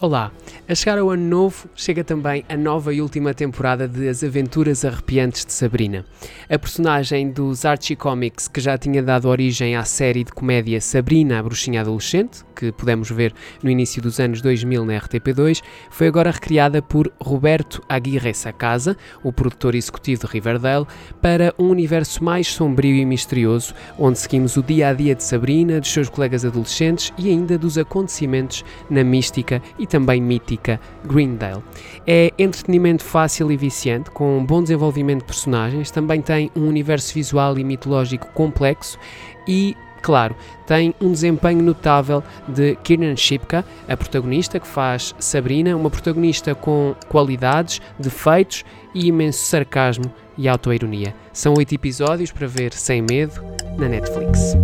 Olá! A chegar ao ano novo, chega também a nova e última temporada de As Aventuras Arrepiantes de Sabrina. A personagem dos Archie Comics, que já tinha dado origem à série de comédia Sabrina, a Bruxinha Adolescente, que pudemos ver no início dos anos 2000 na RTP2, foi agora recriada por Roberto Aguirre Sacasa, o produtor executivo de Riverdale, para um universo mais sombrio e misterioso, onde seguimos o dia a dia de Sabrina, dos seus colegas adolescentes e ainda dos acontecimentos na mística e também mítica Greendale. É entretenimento fácil e viciante, com um bom desenvolvimento de personagens, também tem um universo visual e mitológico complexo e Claro, tem um desempenho notável de Kiernan Shipka, a protagonista que faz Sabrina, uma protagonista com qualidades, defeitos e imenso sarcasmo e autoironia. São oito episódios para ver sem medo na Netflix.